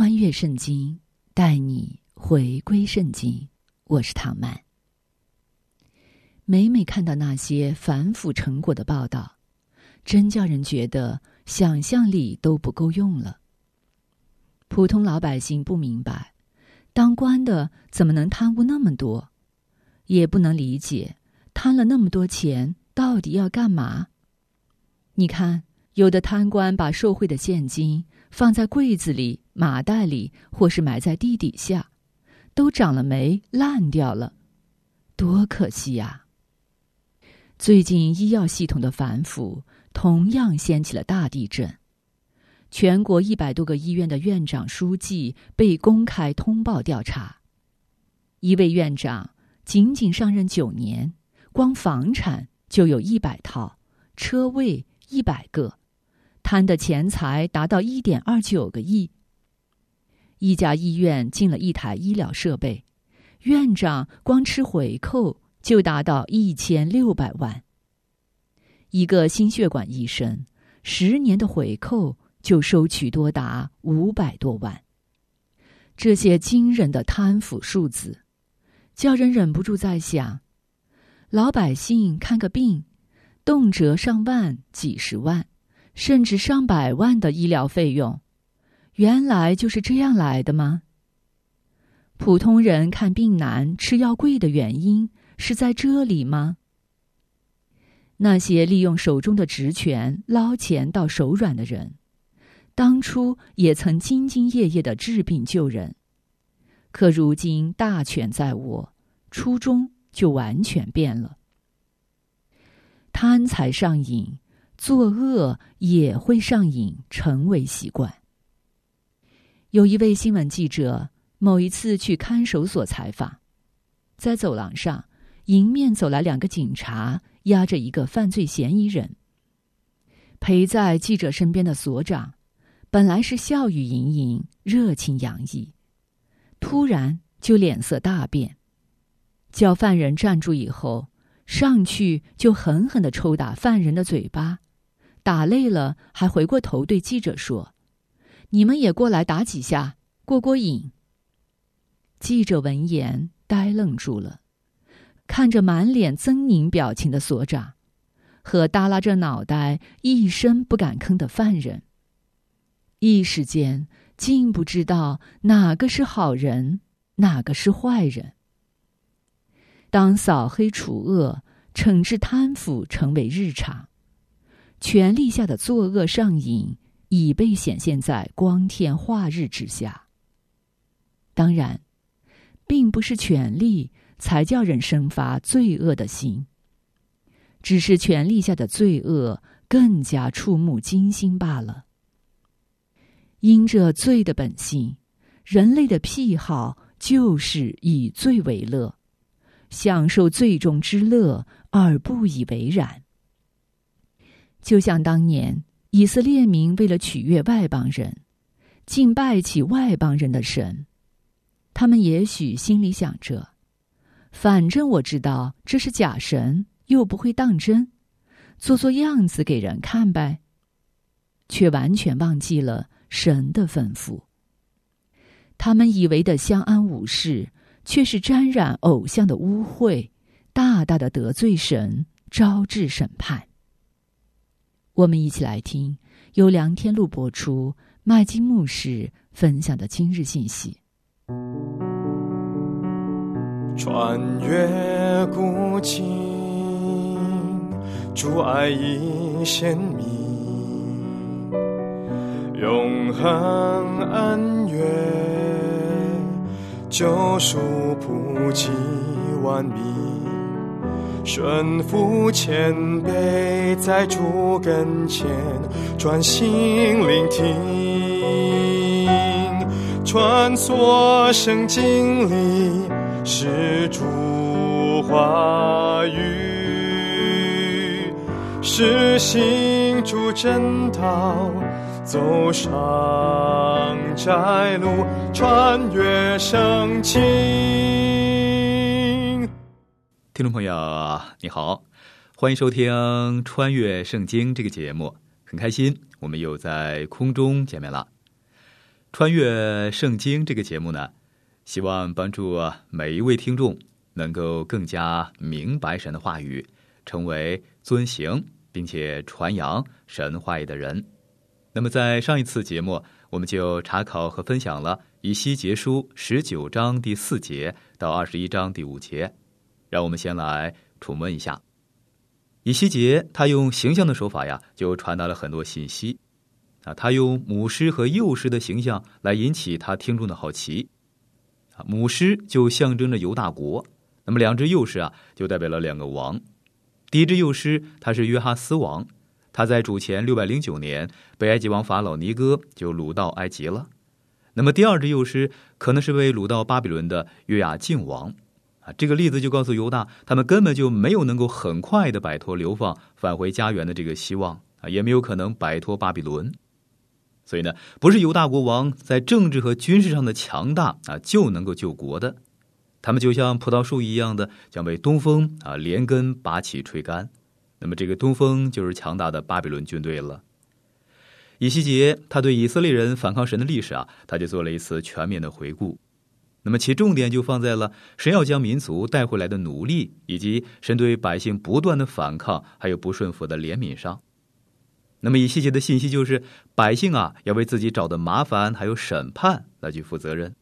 穿越圣经，带你回归圣经。我是唐曼。每每看到那些反腐成果的报道，真叫人觉得想象力都不够用了。普通老百姓不明白，当官的怎么能贪污那么多，也不能理解贪了那么多钱到底要干嘛。你看，有的贪官把受贿的现金放在柜子里。麻袋里，或是埋在地底下，都长了霉、烂掉了，多可惜呀！最近医药系统的反腐同样掀起了大地震，全国一百多个医院的院长、书记被公开通报调查。一位院长仅仅上任九年，光房产就有一百套，车位一百个，贪的钱财达到一点二九个亿。一家医院进了一台医疗设备，院长光吃回扣就达到一千六百万。一个心血管医生，十年的回扣就收取多达五百多万。这些惊人的贪腐数字，叫人忍不住在想：老百姓看个病，动辄上万、几十万，甚至上百万的医疗费用。原来就是这样来的吗？普通人看病难、吃药贵的原因是在这里吗？那些利用手中的职权捞钱到手软的人，当初也曾兢兢业业的治病救人，可如今大权在握，初衷就完全变了。贪财上瘾，作恶也会上瘾，成为习惯。有一位新闻记者，某一次去看守所采访，在走廊上，迎面走来两个警察，押着一个犯罪嫌疑人。陪在记者身边的所长，本来是笑语盈盈、热情洋溢，突然就脸色大变，叫犯人站住以后，上去就狠狠的抽打犯人的嘴巴，打累了还回过头对记者说。你们也过来打几下，过过瘾。记者闻言呆愣住了，看着满脸狰狞表情的所长，和耷拉着脑袋一声不敢吭的犯人，一时间竟不知道哪个是好人，哪个是坏人。当扫黑除恶、惩治贪腐成为日常，权力下的作恶上瘾。已被显现在光天化日之下。当然，并不是权力才叫人生发罪恶的心，只是权力下的罪恶更加触目惊心罢了。因着罪的本性，人类的癖好就是以罪为乐，享受罪中之乐而不以为然。就像当年。以色列民为了取悦外邦人，敬拜起外邦人的神。他们也许心里想着：“反正我知道这是假神，又不会当真，做做样子给人看呗。”却完全忘记了神的吩咐。他们以为的相安无事，却是沾染偶像的污秽，大大的得罪神，招致审判。我们一起来听由梁天禄播出麦金牧师分享的今日信息。穿越古今，主爱已显明，永恒恩怨，救赎普及万民。顺服谦卑，在主跟前专心聆听，穿梭圣经里是主话语，是行主正道，走上窄路，穿越圣经。听众朋友，你好，欢迎收听《穿越圣经》这个节目，很开心我们又在空中见面了。《穿越圣经》这个节目呢，希望帮助每一位听众能够更加明白神的话语，成为遵行并且传扬神话语的人。那么，在上一次节目，我们就查考和分享了以西结书十九章第四节到二十一章第五节。让我们先来重温一下，以西结他用形象的手法呀，就传达了很多信息。啊，他用母狮和幼狮的形象来引起他听众的好奇。啊，母狮就象征着犹大国，那么两只幼狮啊，就代表了两个王。第一只幼狮他是约哈斯王，他在主前六百零九年被埃及王法老尼哥就掳到埃及了。那么第二只幼狮可能是被掳到巴比伦的约雅敬王。这个例子就告诉犹大，他们根本就没有能够很快的摆脱流放、返回家园的这个希望啊，也没有可能摆脱巴比伦。所以呢，不是犹大国王在政治和军事上的强大啊就能够救国的，他们就像葡萄树一样的将被东风啊连根拔起吹干。那么这个东风就是强大的巴比伦军队了。以西结他对以色列人反抗神的历史啊，他就做了一次全面的回顾。那么其重点就放在了神要将民族带回来的努力，以及神对百姓不断的反抗还有不顺服的怜悯上。那么以细节的信息就是，百姓啊要为自己找的麻烦还有审判来去负责任。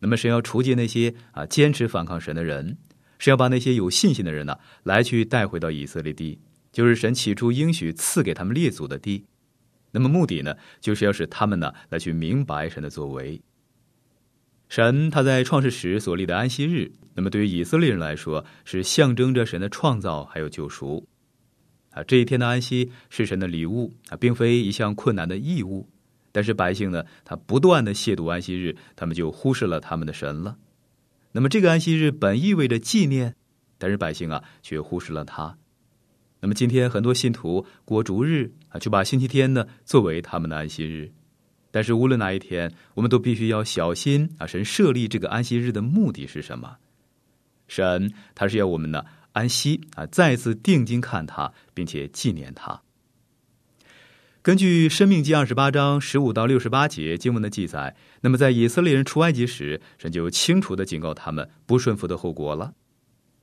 那么神要除尽那些啊坚持反抗神的人，是要把那些有信心的人呢来去带回到以色列地，就是神起初应许赐给他们列祖的地。那么目的呢，就是要使他们呢来去明白神的作为。神他在创世时所立的安息日，那么对于以色列人来说，是象征着神的创造还有救赎。啊，这一天的安息是神的礼物啊，并非一项困难的义务。但是百姓呢，他不断的亵渎安息日，他们就忽视了他们的神了。那么这个安息日本意味着纪念，但是百姓啊却忽视了他。那么今天很多信徒过逐日啊，就把星期天呢作为他们的安息日。但是无论哪一天，我们都必须要小心啊！神设立这个安息日的目的是什么？神他是要我们呢安息啊，再次定睛看他，并且纪念他。根据《生命记》二十八章十五到六十八节经文的记载，那么在以色列人出埃及时，神就清楚的警告他们不顺服的后果了。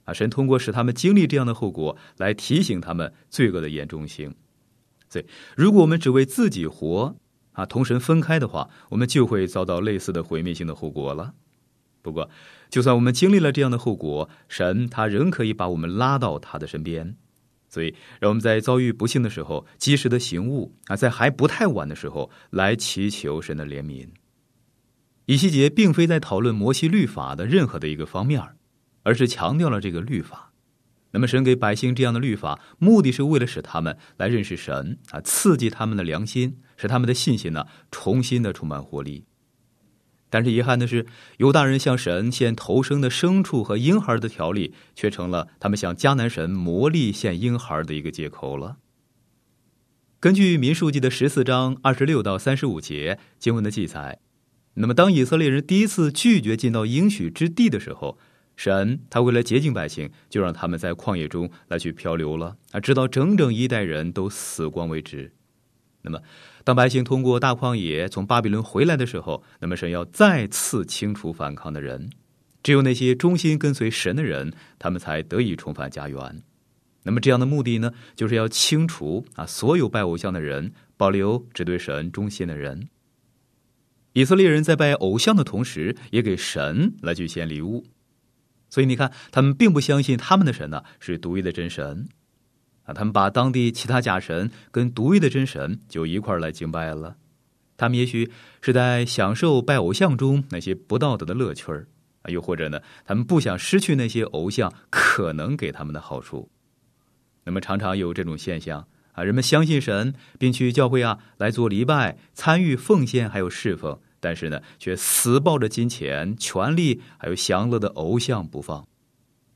啊，神通过使他们经历这样的后果，来提醒他们罪恶的严重性。所以，如果我们只为自己活，啊，同神分开的话，我们就会遭到类似的毁灭性的后果了。不过，就算我们经历了这样的后果，神他仍可以把我们拉到他的身边。所以，让我们在遭遇不幸的时候，及时的醒悟啊，在还不太晚的时候来祈求神的怜悯。以西结并非在讨论摩西律法的任何的一个方面，而是强调了这个律法。那么，神给百姓这样的律法，目的是为了使他们来认识神啊，刺激他们的良心，使他们的信心呢重新的充满活力。但是遗憾的是，犹大人向神献头生的牲畜和婴孩的条例，却成了他们向迦南神魔力献婴孩的一个借口了。根据民数记的十四章二十六到三十五节经文的记载，那么当以色列人第一次拒绝进到应许之地的时候。神他为了洁净百姓，就让他们在旷野中来去漂流了啊，直到整整一代人都死光为止。那么，当百姓通过大旷野从巴比伦回来的时候，那么神要再次清除反抗的人，只有那些忠心跟随神的人，他们才得以重返家园。那么这样的目的呢，就是要清除啊所有拜偶像的人，保留只对神忠心的人。以色列人在拜偶像的同时，也给神来去献礼物。所以你看，他们并不相信他们的神呢是独一的真神，啊，他们把当地其他假神跟独一的真神就一块来敬拜了。他们也许是在享受拜偶像中那些不道德的乐趣儿，啊，又或者呢，他们不想失去那些偶像可能给他们的好处。那么，常常有这种现象啊，人们相信神，并去教会啊来做礼拜、参与奉献，还有侍奉，但是呢，却死抱着金钱、权力还有享乐的偶像不放。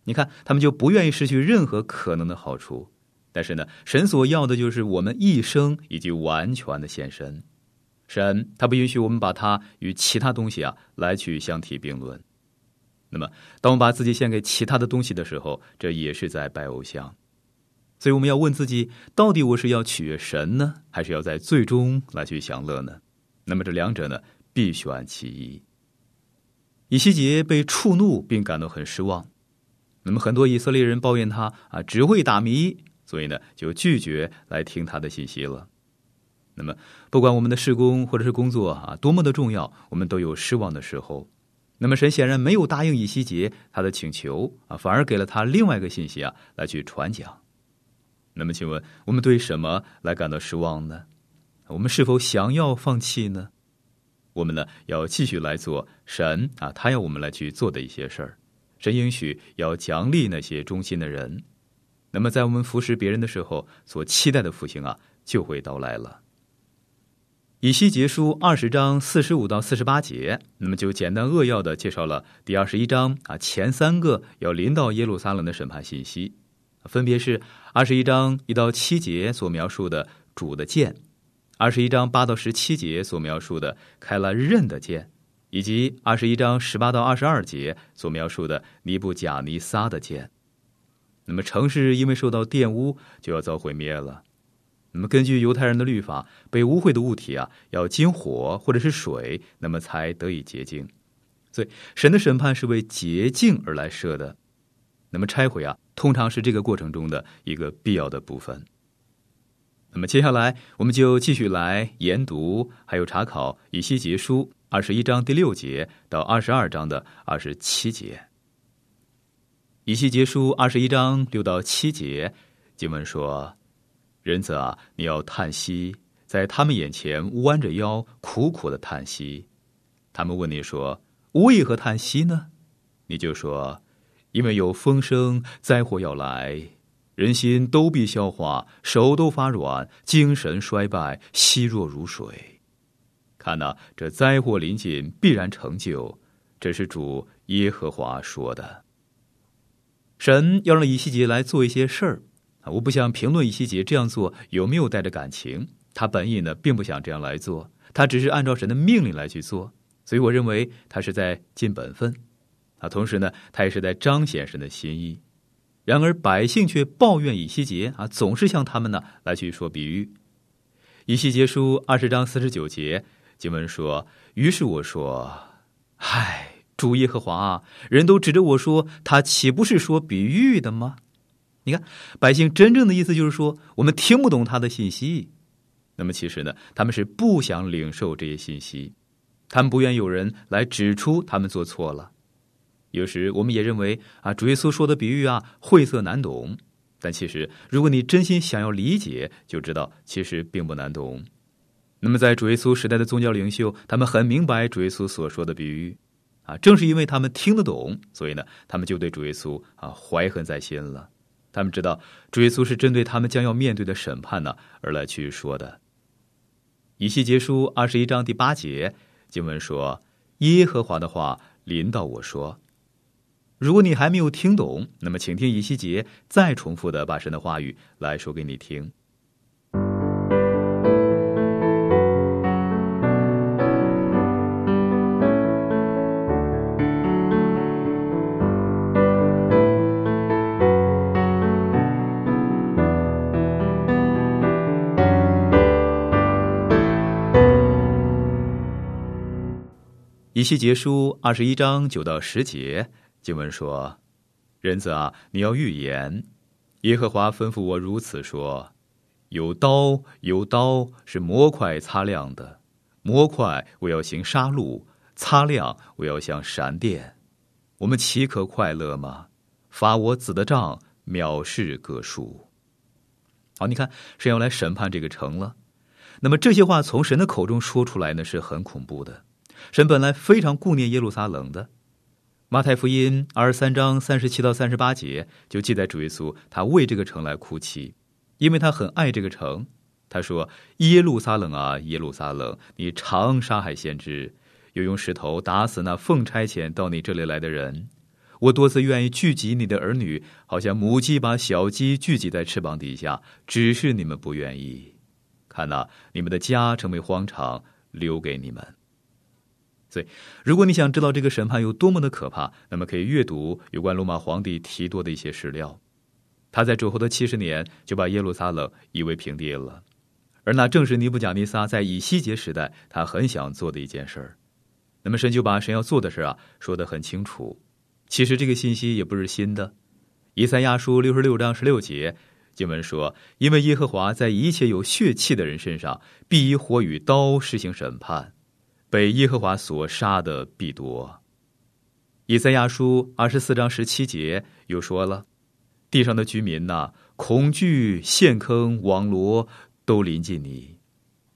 你看，他们就不愿意失去任何可能的好处。但是呢，神所要的就是我们一生以及完全的献身。神他不允许我们把它与其他东西啊来去相提并论。那么，当我们把自己献给其他的东西的时候，这也是在拜偶像。所以，我们要问自己：到底我是要取悦神呢，还是要在最终来去享乐呢？那么，这两者呢，必选其一。以西结被触怒，并感到很失望。那么，很多以色列人抱怨他啊，只会打迷，所以呢，就拒绝来听他的信息了。那么，不管我们的事工或者是工作啊，多么的重要，我们都有失望的时候。那么，神显然没有答应以西结他的请求啊，反而给了他另外一个信息啊，来去传讲。那么，请问我们对什么来感到失望呢？我们是否想要放弃呢？我们呢，要继续来做神啊，他要我们来去做的一些事儿。神允许要奖励那些忠心的人。那么，在我们服侍别人的时候，所期待的复兴啊，就会到来了。以西结书二十章四十五到四十八节，那么就简单扼要的介绍了第二十一章啊前三个要临到耶路撒冷的审判信息，分别是二十一章一到七节所描述的主的剑，二十一章八到十七节所描述的开了刃的剑，以及二十一章十八到二十二节所描述的尼布甲尼撒的剑。那么城市因为受到玷污，就要遭毁灭了。那么，根据犹太人的律法，被污秽的物体啊，要经火或者是水，那么才得以洁净。所以，神的审判是为洁净而来设的。那么，拆毁啊，通常是这个过程中的一个必要的部分。那么，接下来我们就继续来研读，还有查考以西结书二十一章第六节到二十二章的二十七节。以西结书二十一章六到七节经文说。人子啊，你要叹息，在他们眼前弯着腰，苦苦的叹息。他们问你说：“为何叹息呢？”你就说：“因为有风声，灾祸要来，人心都必消化，手都发软，精神衰败，息弱如水。看呐，这灾祸临近，必然成就。这是主耶和华说的。神要让以西结来做一些事儿。”啊我不想评论以西结这样做有没有带着感情，他本意呢并不想这样来做，他只是按照神的命令来去做，所以我认为他是在尽本分，啊，同时呢他也是在彰显神的心意。然而百姓却抱怨以西结啊，总是向他们呢来去说比喻。以西结书二十章四十九节经文说：“于是我说，嗨，主耶和华啊，人都指着我说，他岂不是说比喻的吗？”你看，百姓真正的意思就是说，我们听不懂他的信息。那么其实呢，他们是不想领受这些信息，他们不愿有人来指出他们做错了。有时我们也认为啊，主耶稣说的比喻啊晦涩难懂，但其实如果你真心想要理解，就知道其实并不难懂。那么在主耶稣时代的宗教领袖，他们很明白主耶稣所说的比喻啊，正是因为他们听得懂，所以呢，他们就对主耶稣啊怀恨在心了。他们知道主耶稣是针对他们将要面对的审判呢而来去说的。以西结书二十一章第八节经文说：“耶和华的话临到我说，如果你还没有听懂，那么请听以西结再重复的把神的话语来说给你听。”西结书二十一章九到十节经文说：“人子啊，你要预言。耶和华吩咐我如此说：有刀，有刀是磨快擦亮的，磨快我要行杀戮，擦亮我要像闪电。我们岂可快乐吗？罚我子的杖，藐视各数。好，你看，神要来审判这个城了。那么这些话从神的口中说出来呢，是很恐怖的。”神本来非常顾念耶路撒冷的，马太福音二十三章三十七到三十八节就记载主耶稣他为这个城来哭泣，因为他很爱这个城。他说：“耶路撒冷啊，耶路撒冷，你常杀害先知，又用石头打死那奉差遣到你这里来的人。我多次愿意聚集你的儿女，好像母鸡把小鸡聚集在翅膀底下，只是你们不愿意。看呐，你们的家成为荒场，留给你们。”所以，如果你想知道这个审判有多么的可怕，那么可以阅读有关罗马皇帝提多的一些史料。他在主后的七十年就把耶路撒冷夷为平地了。而那正是尼布贾尼撒在以西结时代他很想做的一件事儿。那么神就把神要做的事啊说得很清楚。其实这个信息也不是新的。以赛亚书六十六章十六节经文说：“因为耶和华在一切有血气的人身上必以火与刀施行审判，被耶和华所杀的必多。”以赛亚书二十四章十七节又说了：“地上的居民呐，恐惧陷坑网罗。”都临近你，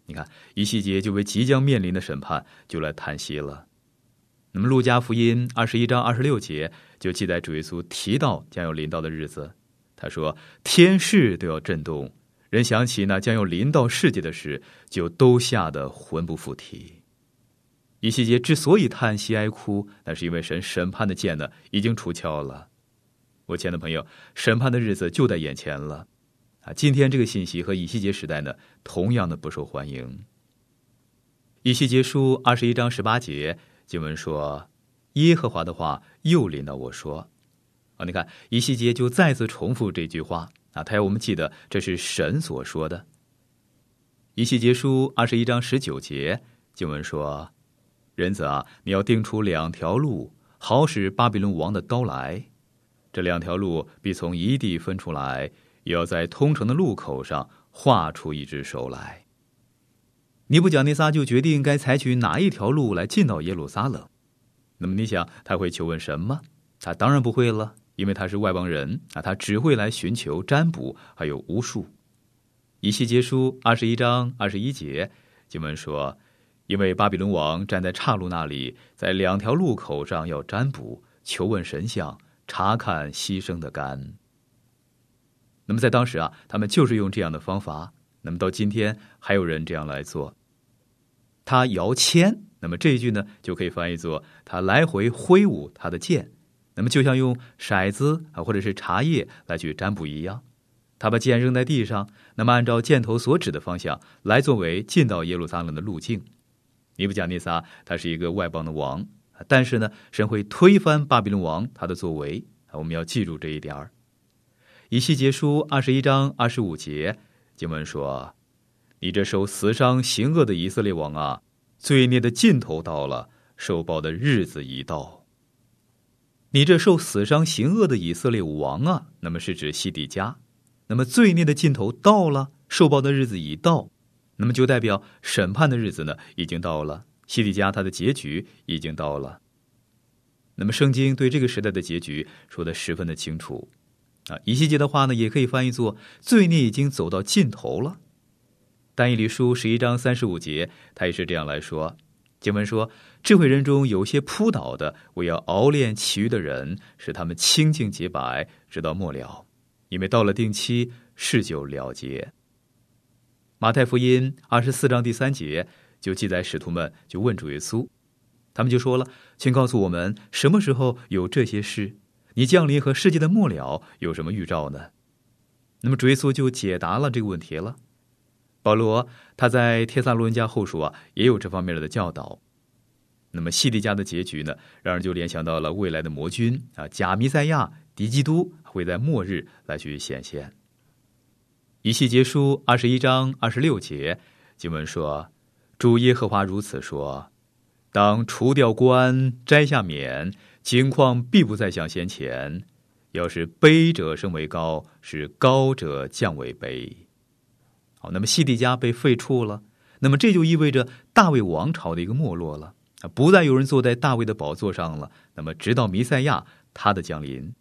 你看一细节就为即将面临的审判就来叹息了。那么路加福音二十一章二十六节就记载主耶稣提到将要临到的日子，他说天势都要震动，人想起那将要临到世界的事，就都吓得魂不附体。以西结之所以叹息哀哭，那是因为神审判的剑呢已经出鞘了。我亲爱的朋友，审判的日子就在眼前了。啊，今天这个信息和以西结时代呢，同样的不受欢迎。以西结书二十一章十八节经文说：“耶和华的话又临到我说，啊，你看以西结就再次重复这句话啊，他要我们记得这是神所说的。”以西结书二十一章十九节经文说：“人子啊，你要定出两条路，好使巴比伦王的刀来，这两条路必从一地分出来。”也要在通城的路口上画出一只手来。尼布贾尼撒就决定该采取哪一条路来进到耶路撒冷。那么你想他会求问什么？他当然不会了，因为他是外邦人啊，他只会来寻求占卜，还有巫术。以西结书二十一章二十一节经文说：“因为巴比伦王站在岔路那里，在两条路口上要占卜，求问神像，查看牺牲的肝。”那么在当时啊，他们就是用这样的方法。那么到今天还有人这样来做。他摇签，那么这一句呢就可以翻译作他来回挥舞他的剑，那么就像用骰子啊或者是茶叶来去占卜一样。他把剑扔在地上，那么按照箭头所指的方向来作为进到耶路撒冷的路径。尼布甲尼撒他是一个外邦的王，但是呢，神会推翻巴比伦王他的作为，我们要记住这一点儿。以西结书二十一章二十五节经文说：“你这受死伤行恶的以色列王啊，罪孽的尽头到了，受报的日子已到。你这受死伤行恶的以色列王啊，那么是指西底家。那么罪孽的尽头到了，受报的日子已到，那么就代表审判的日子呢已经到了，西底家他的结局已经到了。那么圣经对这个时代的结局说的十分的清楚。”啊，以西结的话呢，也可以翻译作“罪孽已经走到尽头了”。但以理书十一章三十五节，他也是这样来说。经文说：“智慧人中有些扑倒的，我要熬炼其余的人，使他们清净洁白，直到末了。因为到了定期，事就了结。”马太福音二十四章第三节就记载，使徒们就问主耶稣，他们就说了：“请告诉我们，什么时候有这些事？”你降临和世界的末了有什么预兆呢？那么主耶稣就解答了这个问题了。保罗他在帖撒罗尼迦后书啊也有这方面的教导。那么西底家的结局呢，让人就联想到了未来的魔君啊，假弥赛亚、敌基督会在末日来去显现。以西结书二十一章二十六节经文说：“主耶和华如此说：当除掉冠，摘下冕。”情况必不再像先前，要是卑者升为高，是高者降为卑。好，那么西底家被废黜了，那么这就意味着大卫王朝的一个没落了啊，不再有人坐在大卫的宝座上了。那么直到弥赛亚他的降临。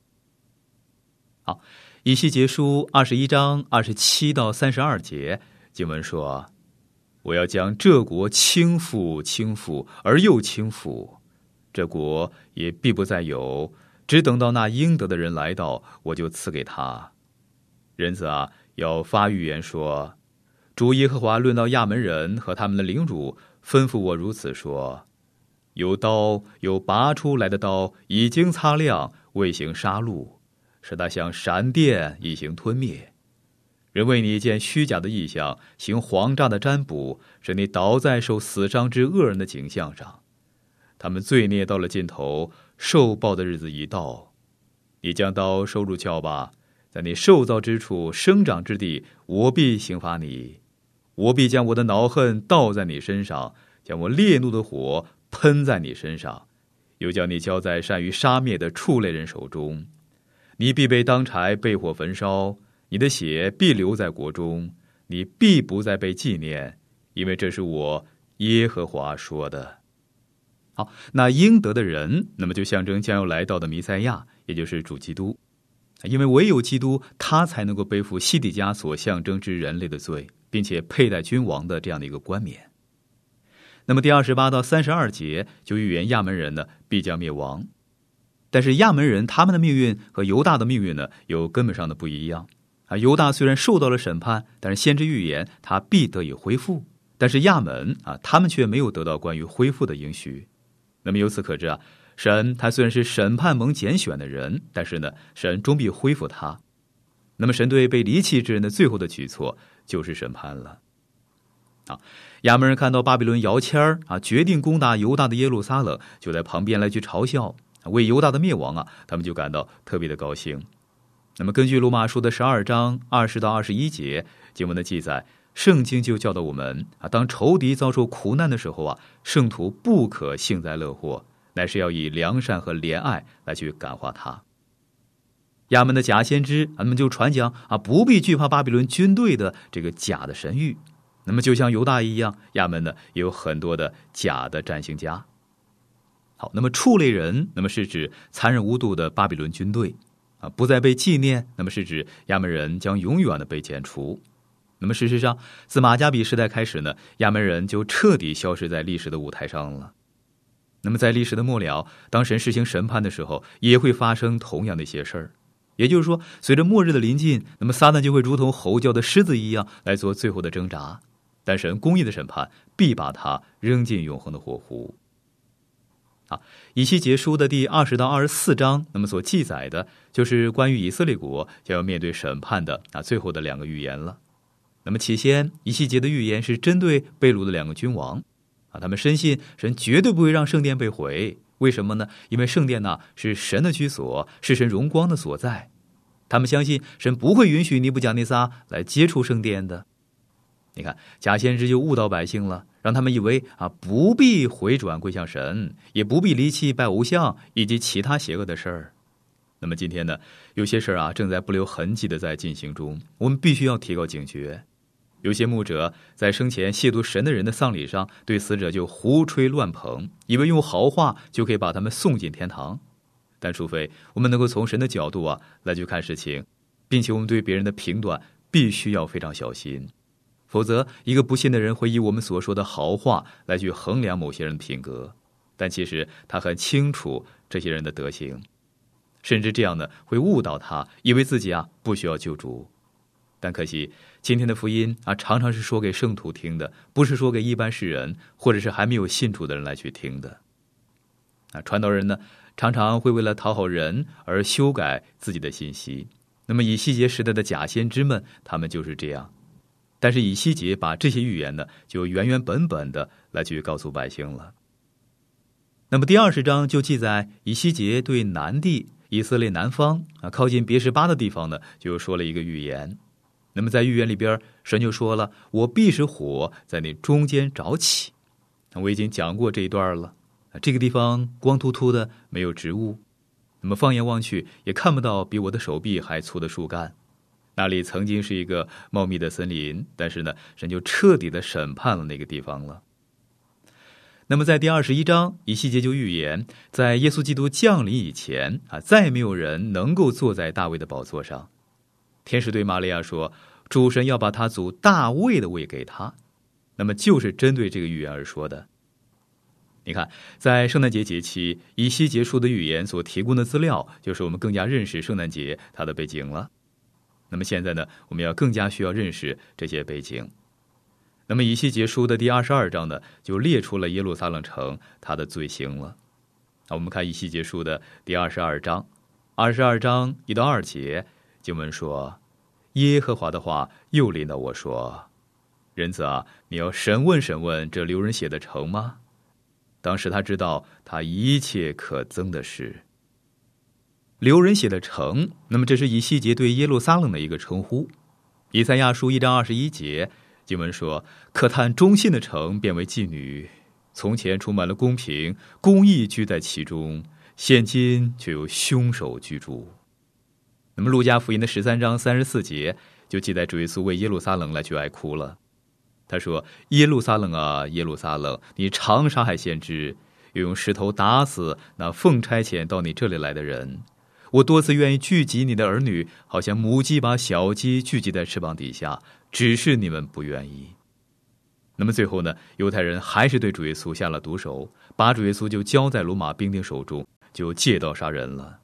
好，以西结书二十一章二十七到三十二节经文说：“我要将这国倾覆，倾覆而又倾覆。”这国也必不再有。只等到那应得的人来到，我就赐给他。人子啊，要发预言说：主耶和华论到亚门人和他们的领主，吩咐我如此说：有刀，有拔出来的刀，已经擦亮，未行杀戮，使他像闪电，一行吞灭。人为你见虚假的异象，行谎诈的占卜，使你倒在受死伤之恶人的景象上。他们罪孽到了尽头。受报的日子一到，你将刀收入鞘吧，在你受造之处、生长之地，我必刑罚你；我必将我的恼恨倒在你身上，将我烈怒的火喷在你身上，又将你交在善于杀灭的畜类人手中。你必被当柴被火焚烧，你的血必留在国中，你必不再被纪念，因为这是我耶和华说的。好，那应得的人，那么就象征将要来到的弥赛亚，也就是主基督，因为唯有基督，他才能够背负西底家所象征之人类的罪，并且佩戴君王的这样的一个冠冕。那么第二十八到三十二节就预言亚门人呢必将灭亡，但是亚门人他们的命运和犹大的命运呢有根本上的不一样啊。犹大虽然受到了审判，但是先知预言他必得以恢复，但是亚门啊，他们却没有得到关于恢复的应许。那么由此可知啊，神他虽然是审判蒙拣选的人，但是呢，神终必恢复他。那么神对被离弃之人的最后的举措就是审判了。啊，亚门人看到巴比伦摇签儿啊，决定攻打犹大的耶路撒冷，就在旁边来去嘲笑，为犹大的灭亡啊，他们就感到特别的高兴。那么根据罗马书的十二章二十到二十一节经文的记载。圣经就教导我们啊，当仇敌遭受苦难的时候啊，圣徒不可幸灾乐祸，乃是要以良善和怜爱来去感化他。亚门的假先知，他们就传讲啊，不必惧怕巴比伦军队的这个假的神谕。那么，就像犹大一样，亚门呢也有很多的假的占星家。好，那么畜类人，那么是指残忍无度的巴比伦军队啊，不再被纪念，那么是指亚门人将永远的被剪除。那么，事实上，自马加比时代开始呢，亚门人就彻底消失在历史的舞台上了。那么，在历史的末了，当神实行审判的时候，也会发生同样的一些事儿。也就是说，随着末日的临近，那么撒旦就会如同吼叫的狮子一样来做最后的挣扎。但神公义的审判必把他扔进永恒的火湖。啊，以西结书的第二十到二十四章，那么所记载的就是关于以色列国将要面对审判的啊最后的两个预言了。那么起先，以西结的预言是针对贝鲁的两个君王，啊，他们深信神绝对不会让圣殿被毁。为什么呢？因为圣殿呢是神的居所，是神荣光的所在。他们相信神不会允许尼布甲尼撒来接触圣殿的。你看，假先知就误导百姓了，让他们以为啊不必回转归向神，也不必离弃拜偶像以及其他邪恶的事儿。那么今天呢，有些事儿啊正在不留痕迹的在进行中，我们必须要提高警觉。有些牧者在生前亵渎神的人的丧礼上，对死者就胡吹乱捧，以为用好话就可以把他们送进天堂。但除非我们能够从神的角度啊来去看事情，并且我们对别人的评断必须要非常小心，否则一个不信的人会以我们所说的好话来去衡量某些人的品格，但其实他很清楚这些人的德行，甚至这样呢会误导他，以为自己啊不需要救主。但可惜，今天的福音啊，常常是说给圣徒听的，不是说给一般世人，或者是还没有信主的人来去听的。啊，传道人呢，常常会为了讨好人而修改自己的信息。那么，以西结时代的假先知们，他们就是这样。但是，以西结把这些预言呢，就原原本本的来去告诉百姓了。那么，第二十章就记载以西结对南地以色列南方啊，靠近别什巴的地方呢，就说了一个预言。那么在预言里边，神就说了：“我必使火在那中间着起。”我已经讲过这一段了。这个地方光秃秃的，没有植物。那么放眼望去，也看不到比我的手臂还粗的树干。那里曾经是一个茂密的森林，但是呢，神就彻底的审判了那个地方了。那么在第二十一章，以西结就预言，在耶稣基督降临以前啊，再没有人能够坐在大卫的宝座上。天使对玛利亚说：“主神要把他祖大卫的位给他。”那么就是针对这个预言而说的。你看，在圣诞节节期，以西结束的预言所提供的资料，就是我们更加认识圣诞节它的背景了。那么现在呢，我们要更加需要认识这些背景。那么以西结书的第二十二章呢，就列出了耶路撒冷城它的罪行了。那我们看以西结书的第二十二章，二十二章一到二节经文说：“耶和华的话又临到我说，人子啊，你要审问审问这留人写的城吗？”当时他知道他一切可憎的事。留人写的城，那么这是以西结对耶路撒冷的一个称呼。以赛亚书一章二十一节经文说：“可叹忠信的城变为妓女，从前充满了公平公义居在其中，现今却有凶手居住。”那么路加福音的十三章三十四节就记载主耶稣为耶路撒冷来去哀哭了。他说：“耶路撒冷啊，耶路撒冷，你常杀害先知，又用石头打死那奉差遣到你这里来的人。我多次愿意聚集你的儿女，好像母鸡把小鸡聚集在翅膀底下，只是你们不愿意。那么最后呢？犹太人还是对主耶稣下了毒手，把主耶稣就交在罗马兵丁手中，就借刀杀人了。”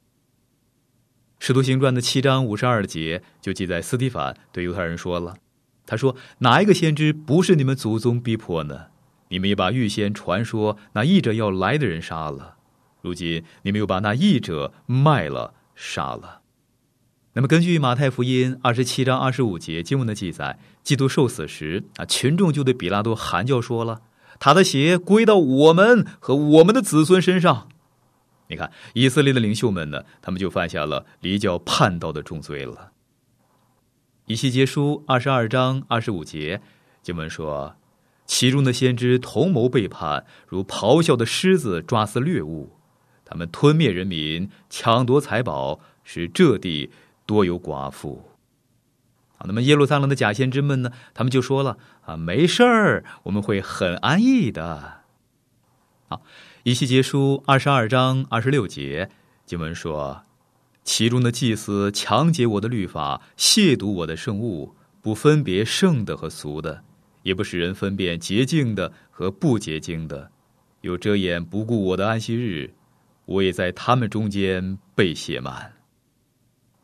使徒行传的七章五十二节就记载，斯蒂凡对犹太人说了。他说：“哪一个先知不是你们祖宗逼迫呢？你们也把预先传说那译者要来的人杀了，如今你们又把那译者卖了、杀了。那么，根据马太福音二十七章二十五节经文的记载，基督受死时啊，群众就对比拉多喊叫说了：‘他的血归到我们和我们的子孙身上。’你看，以色列的领袖们呢，他们就犯下了离教叛道的重罪了。”以西结书二十二章二十五节经文说：“其中的先知同谋背叛，如咆哮的狮子抓死掠物，我们吞灭人民，抢夺财宝，使这地多有寡妇。”啊，那么耶路撒冷的假先知们呢？他们就说了：“啊，没事儿，我们会很安逸的。”好，以西结书二十二章二十六节经文说。其中的祭司强解我的律法，亵渎我的圣物，不分别圣的和俗的，也不使人分辨洁净的和不洁净的，又遮掩不顾我的安息日，我也在他们中间被写满。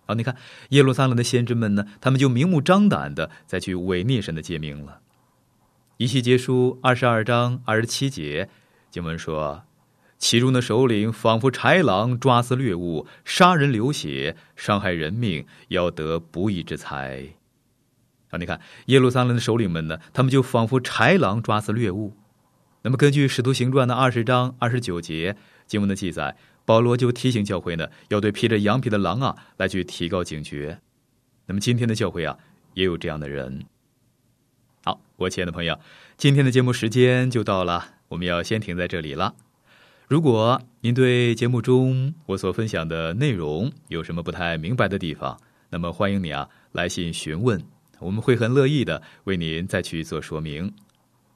好，你看耶路撒冷的先知们呢，他们就明目张胆的再去违逆神的诫命了。一系结书二十二章二十七节经文说。其中的首领仿佛豺狼，抓死掠物，杀人流血，伤害人命，要得不义之财。啊，你看耶路撒冷的首领们呢，他们就仿佛豺狼，抓死掠物。那么，根据《使徒行传》的二十章二十九节经文的记载，保罗就提醒教会呢，要对披着羊皮的狼啊，来去提高警觉。那么，今天的教会啊，也有这样的人。好，我亲爱的朋友，今天的节目时间就到了，我们要先停在这里了。如果您对节目中我所分享的内容有什么不太明白的地方，那么欢迎你啊来信询问，我们会很乐意的为您再去做说明。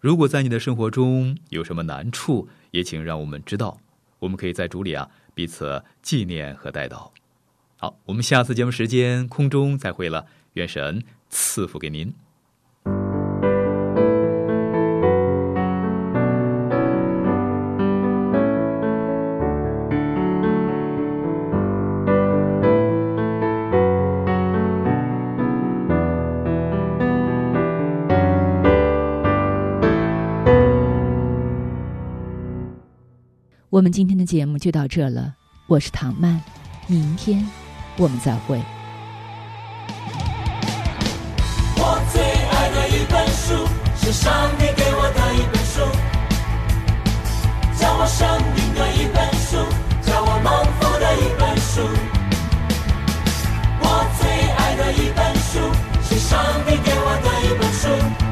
如果在你的生活中有什么难处，也请让我们知道，我们可以在主里啊彼此纪念和带祷。好，我们下次节目时间空中再会了，愿神赐福给您。我们今天的节目就到这了，我是唐曼，明天我们再会。我最爱的一本书是上帝给我的一本书，叫我生命的一本书，叫我蒙福的一本书。我最爱的一本书是上帝给我的一本书。